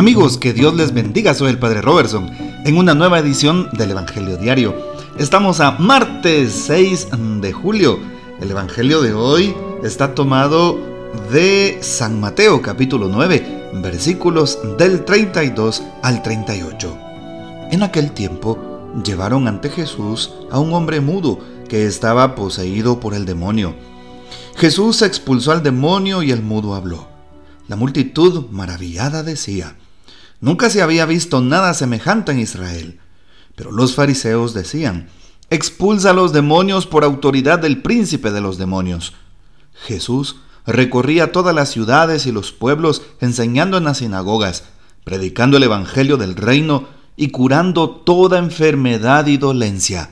Amigos, que Dios les bendiga, soy el Padre Robertson, en una nueva edición del Evangelio Diario. Estamos a martes 6 de julio. El Evangelio de hoy está tomado de San Mateo capítulo 9, versículos del 32 al 38. En aquel tiempo llevaron ante Jesús a un hombre mudo que estaba poseído por el demonio. Jesús expulsó al demonio y el mudo habló. La multitud maravillada decía, Nunca se había visto nada semejante en Israel. Pero los fariseos decían, expulsa a los demonios por autoridad del príncipe de los demonios. Jesús recorría todas las ciudades y los pueblos enseñando en las sinagogas, predicando el Evangelio del reino y curando toda enfermedad y dolencia.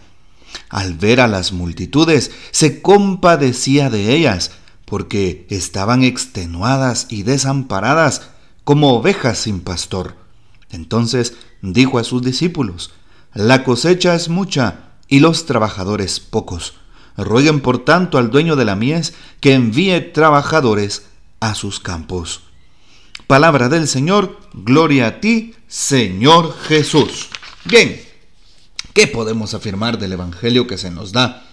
Al ver a las multitudes, se compadecía de ellas, porque estaban extenuadas y desamparadas, como ovejas sin pastor. Entonces dijo a sus discípulos, La cosecha es mucha y los trabajadores pocos. Rueguen por tanto al dueño de la mies que envíe trabajadores a sus campos. Palabra del Señor, gloria a ti, Señor Jesús. Bien, ¿qué podemos afirmar del Evangelio que se nos da?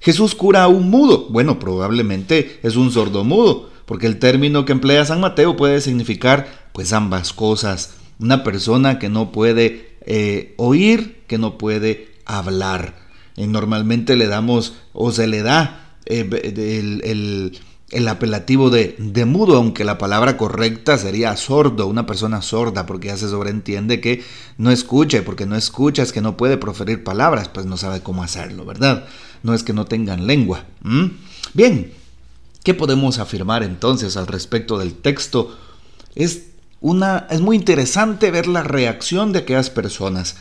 Jesús cura a un mudo. Bueno, probablemente es un sordo mudo, porque el término que emplea San Mateo puede significar pues ambas cosas. Una persona que no puede eh, oír, que no puede hablar. Y normalmente le damos o se le da eh, el, apelativo de, de, mudo, aunque la palabra correcta sería sordo, una persona sorda, porque ya se sobreentiende que no escucha, porque no escucha es que no puede proferir palabras, pues no sabe cómo hacerlo, ¿verdad? No es que no tengan lengua. Bien, ¿qué podemos afirmar entonces al respecto del texto? Es una, es muy interesante ver la reacción de aquellas personas.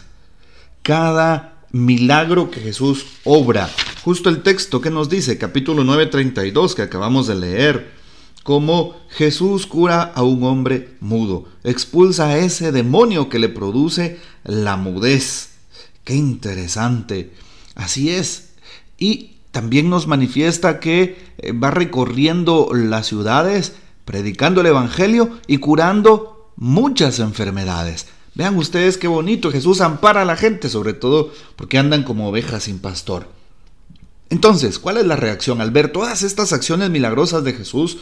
Cada milagro que Jesús obra. Justo el texto que nos dice, capítulo 9:32 que acabamos de leer, cómo Jesús cura a un hombre mudo, expulsa a ese demonio que le produce la mudez. Qué interesante. Así es. Y también nos manifiesta que eh, va recorriendo las ciudades predicando el Evangelio y curando muchas enfermedades. Vean ustedes qué bonito, Jesús ampara a la gente, sobre todo porque andan como ovejas sin pastor. Entonces, ¿cuál es la reacción al ver todas estas acciones milagrosas de Jesús?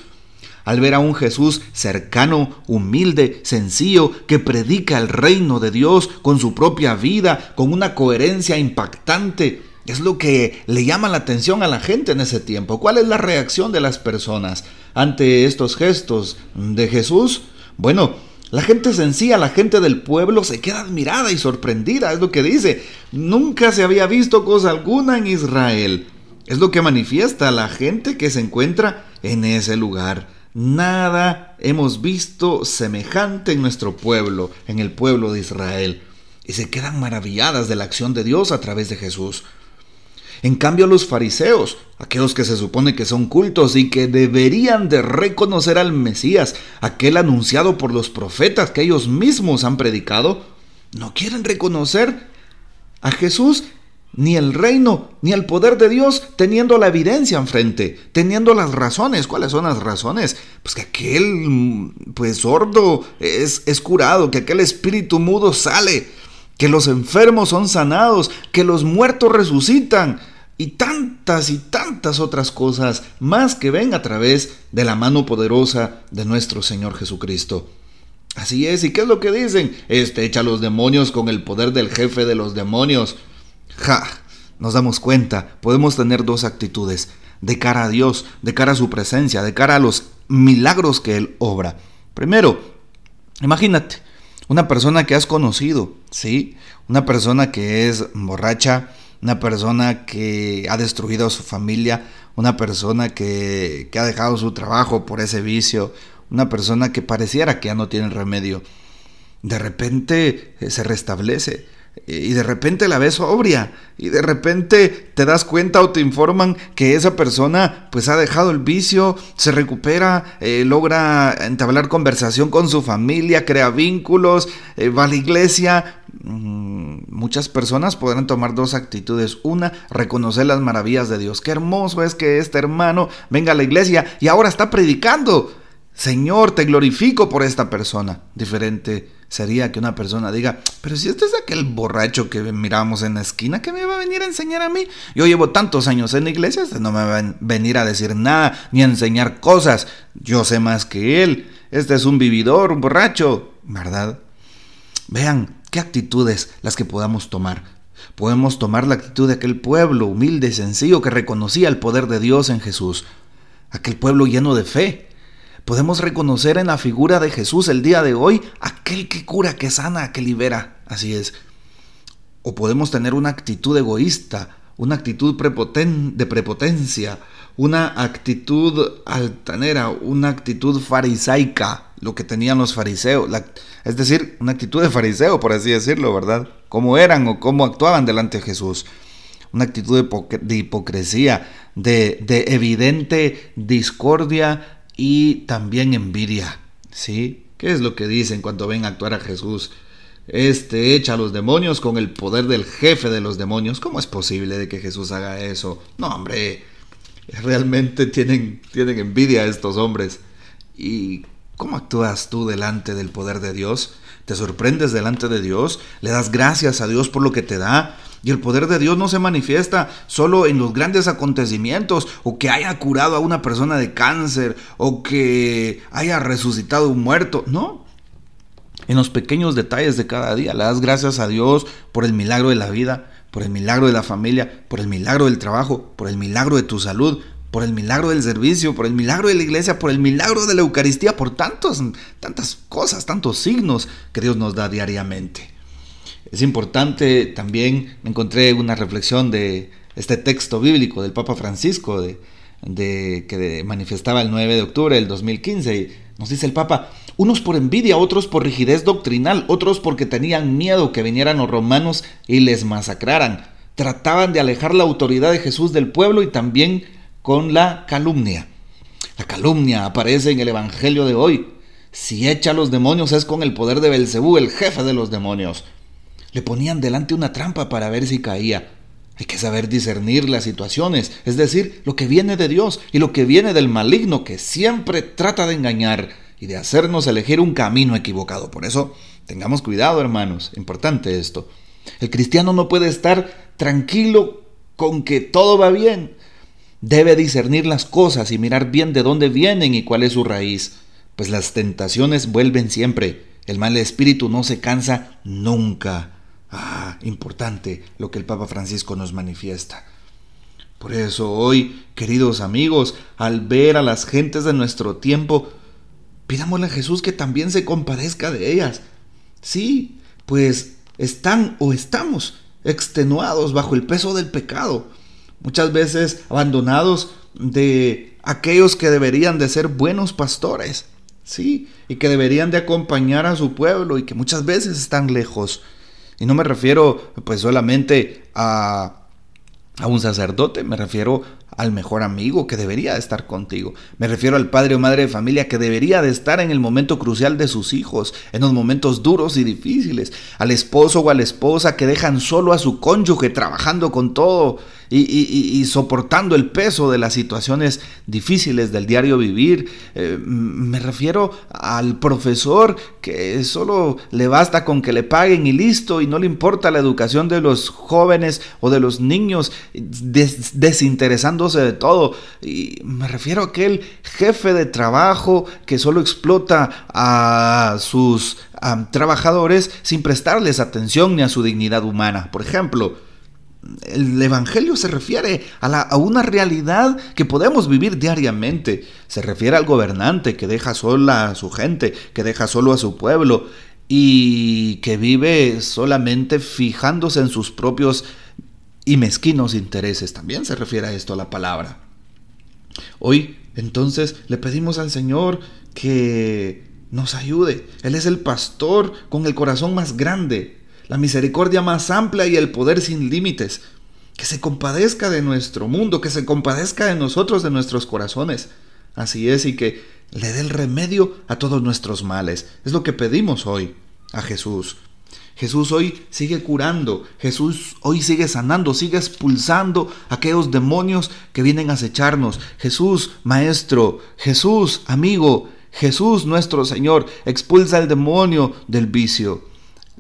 Al ver a un Jesús cercano, humilde, sencillo, que predica el reino de Dios con su propia vida, con una coherencia impactante, es lo que le llama la atención a la gente en ese tiempo. ¿Cuál es la reacción de las personas ante estos gestos de Jesús? Bueno, la gente sencilla, la gente del pueblo se queda admirada y sorprendida, es lo que dice. Nunca se había visto cosa alguna en Israel. Es lo que manifiesta la gente que se encuentra en ese lugar. Nada hemos visto semejante en nuestro pueblo, en el pueblo de Israel. Y se quedan maravilladas de la acción de Dios a través de Jesús. En cambio los fariseos, aquellos que se supone que son cultos y que deberían de reconocer al Mesías, aquel anunciado por los profetas que ellos mismos han predicado, no quieren reconocer a Jesús ni el reino, ni el poder de Dios, teniendo la evidencia enfrente, teniendo las razones. ¿Cuáles son las razones? Pues que aquel pues sordo es, es curado, que aquel espíritu mudo sale, que los enfermos son sanados, que los muertos resucitan y tantas y tantas otras cosas más que ven a través de la mano poderosa de nuestro Señor Jesucristo. Así es, ¿y qué es lo que dicen? Este echa a los demonios con el poder del jefe de los demonios. Ja, nos damos cuenta, podemos tener dos actitudes, de cara a Dios, de cara a su presencia, de cara a los milagros que Él obra. Primero, imagínate, una persona que has conocido, ¿sí? Una persona que es borracha, una persona que ha destruido a su familia, una persona que, que, ha dejado su trabajo por ese vicio, una persona que pareciera que ya no tiene remedio. De repente eh, se restablece y de repente la ves sobria y de repente te das cuenta o te informan que esa persona pues ha dejado el vicio, se recupera, eh, logra entablar conversación con su familia, crea vínculos, eh, va a la iglesia. Mm, muchas personas podrán tomar dos actitudes. Una, reconocer las maravillas de Dios. Qué hermoso es que este hermano venga a la iglesia y ahora está predicando. Señor, te glorifico por esta persona. Diferente sería que una persona diga, pero si este es aquel borracho que miramos en la esquina, ¿qué me va a venir a enseñar a mí? Yo llevo tantos años en la iglesia, este no me va a venir a decir nada ni a enseñar cosas. Yo sé más que él. Este es un vividor, un borracho, ¿verdad? Vean qué actitudes las que podamos tomar. Podemos tomar la actitud de aquel pueblo humilde y sencillo que reconocía el poder de Dios en Jesús. Aquel pueblo lleno de fe, Podemos reconocer en la figura de Jesús el día de hoy aquel que cura, que sana, que libera. Así es. O podemos tener una actitud egoísta, una actitud de prepotencia, una actitud altanera, una actitud farisaica, lo que tenían los fariseos, es decir, una actitud de fariseo, por así decirlo, ¿verdad? Cómo eran o cómo actuaban delante de Jesús. Una actitud de, hipocresía, de, de evidente discordia y también envidia. ¿Sí? ¿Qué es lo que dicen cuando ven actuar a Jesús? Este echa a los demonios con el poder del jefe de los demonios. ¿Cómo es posible de que Jesús haga eso? No, hombre, realmente tienen, tienen envidia estos hombres. ¿Y cómo actúas tú delante del poder de Dios? ¿Te sorprendes delante de Dios? ¿Le das gracias a Dios por lo que te da? Y el poder de Dios no se manifiesta solo en los grandes acontecimientos o que haya curado a una persona de cáncer o que haya resucitado un muerto, no. En los pequeños detalles de cada día le das gracias a Dios por el milagro de la vida, por el milagro de la familia, por el milagro del trabajo, por el milagro de tu salud, por el milagro del servicio, por el milagro de la iglesia, por el milagro de la Eucaristía, por tantas cosas, tantos signos que Dios nos da diariamente. Es importante también, encontré una reflexión de este texto bíblico del Papa Francisco, de, que manifestaba el 9 de octubre del 2015. Y nos dice el Papa, unos por envidia, otros por rigidez doctrinal, otros porque tenían miedo que vinieran los romanos y les masacraran. Trataban de alejar la autoridad de Jesús del pueblo y también con la calumnia. La calumnia aparece en el Evangelio de hoy. Si echa a los demonios es con el poder de Belcebú, el jefe de los demonios. Le ponían delante una trampa para ver si caía. Hay que saber discernir las situaciones, es decir, lo que viene de Dios y lo que viene del maligno que siempre trata de engañar y de hacernos elegir un camino equivocado. Por eso, tengamos cuidado, hermanos. Importante esto. El cristiano no puede estar tranquilo con que todo va bien. Debe discernir las cosas y mirar bien de dónde vienen y cuál es su raíz, pues las tentaciones vuelven siempre. El mal espíritu no se cansa nunca. Ah, importante lo que el Papa Francisco nos manifiesta. Por eso hoy, queridos amigos, al ver a las gentes de nuestro tiempo, pidámosle a Jesús que también se compadezca de ellas. Sí, pues están o estamos extenuados bajo el peso del pecado, muchas veces abandonados de aquellos que deberían de ser buenos pastores, sí, y que deberían de acompañar a su pueblo y que muchas veces están lejos. Y no me refiero pues solamente a, a un sacerdote, me refiero al mejor amigo que debería estar contigo. Me refiero al padre o madre de familia que debería de estar en el momento crucial de sus hijos, en los momentos duros y difíciles. Al esposo o a la esposa que dejan solo a su cónyuge trabajando con todo y, soportando el peso de las situaciones difíciles del diario vivir. Eh, me refiero al profesor que solo le basta con que le paguen y listo y no le importa la educación de los jóvenes o de los niños desinteresándose de todo. Y me refiero a aquel jefe de trabajo que solo explota a sus trabajadores sin prestarles atención ni a su dignidad humana. Por ejemplo, el Evangelio se refiere a, una realidad que podemos vivir diariamente. Se refiere al gobernante que deja sola a su gente, que deja solo a su pueblo y que vive solamente fijándose en sus propios y mezquinos intereses. También se refiere a esto la palabra. Hoy entonces le pedimos al Señor que nos ayude. Él es el pastor con el corazón más grande la misericordia más amplia y el poder sin límites. Que se compadezca de nuestro mundo, que se compadezca de nosotros, de nuestros corazones. Así es, y que le dé el remedio a todos nuestros males. Es lo que pedimos hoy a Jesús. Jesús hoy sigue curando, Jesús hoy sigue sanando, sigue expulsando aquellos demonios que vienen a acecharnos. Jesús, Maestro, Jesús, amigo, Jesús nuestro Señor expulsa el demonio del vicio.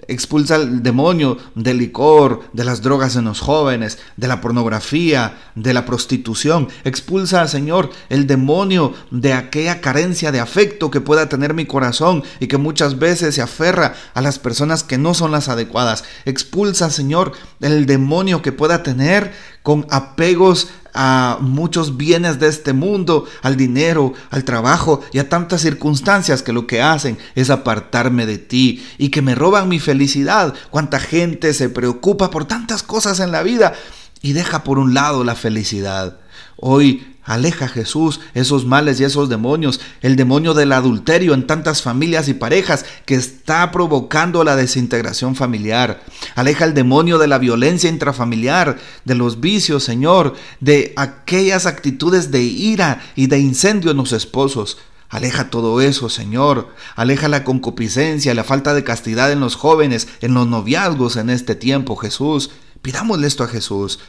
Expulsa el demonio del licor, de las drogas en los jóvenes, de la pornografía, de la prostitución. Expulsa, Señor, el demonio de aquella carencia de afecto que pueda tener mi corazón y que muchas veces se aferra a las personas que no son las adecuadas. Expulsa, Señor, el demonio que pueda tener con apegos a muchos bienes de este mundo, al dinero, al trabajo y a tantas circunstancias que lo que hacen es apartarme de ti y que me roban mi felicidad. Cuánta gente se preocupa por tantas cosas en la vida y deja por un lado la felicidad. Hoy aleja Jesús esos males y esos demonios, el demonio del adulterio en tantas familias y parejas que está provocando la desintegración familiar. Aleja el demonio de la violencia intrafamiliar, de los vicios, Señor, de aquellas actitudes de ira y de incendio en los esposos. Aleja todo eso, Señor. Aleja la concupiscencia, la falta de castidad en los jóvenes, en los noviazgos en este tiempo, Jesús. Pidámosle esto a Jesús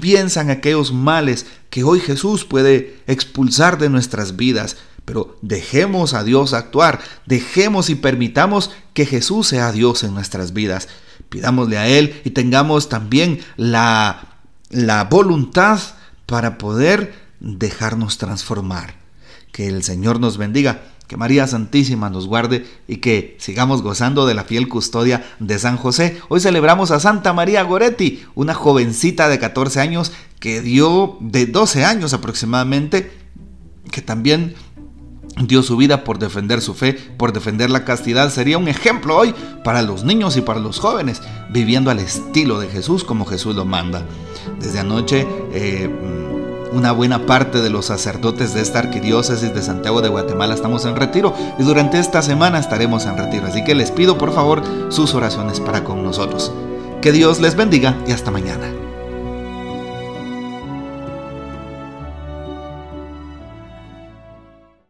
piensan aquellos males que hoy Jesús puede expulsar de nuestras vidas. Pero dejemos a Dios actuar, dejemos y permitamos que Jesús sea Dios en nuestras vidas. Pidámosle a Él y tengamos también la, la voluntad para poder dejarnos transformar. Que el Señor nos bendiga. Que María Santísima nos guarde y que sigamos gozando de la fiel custodia de San José. Hoy celebramos a Santa María Goretti, una jovencita de 14 años que dio de 12 años aproximadamente, que también dio su vida por defender su fe, por defender la castidad. Sería un ejemplo hoy para los niños y para los jóvenes, viviendo al estilo de Jesús como Jesús lo manda. Desde anoche... Eh, una buena parte de los sacerdotes de esta arquidiócesis de Santiago de Guatemala estamos en retiro y durante esta semana estaremos en retiro. Así que les pido por favor sus oraciones para con nosotros. Que Dios les bendiga y hasta mañana.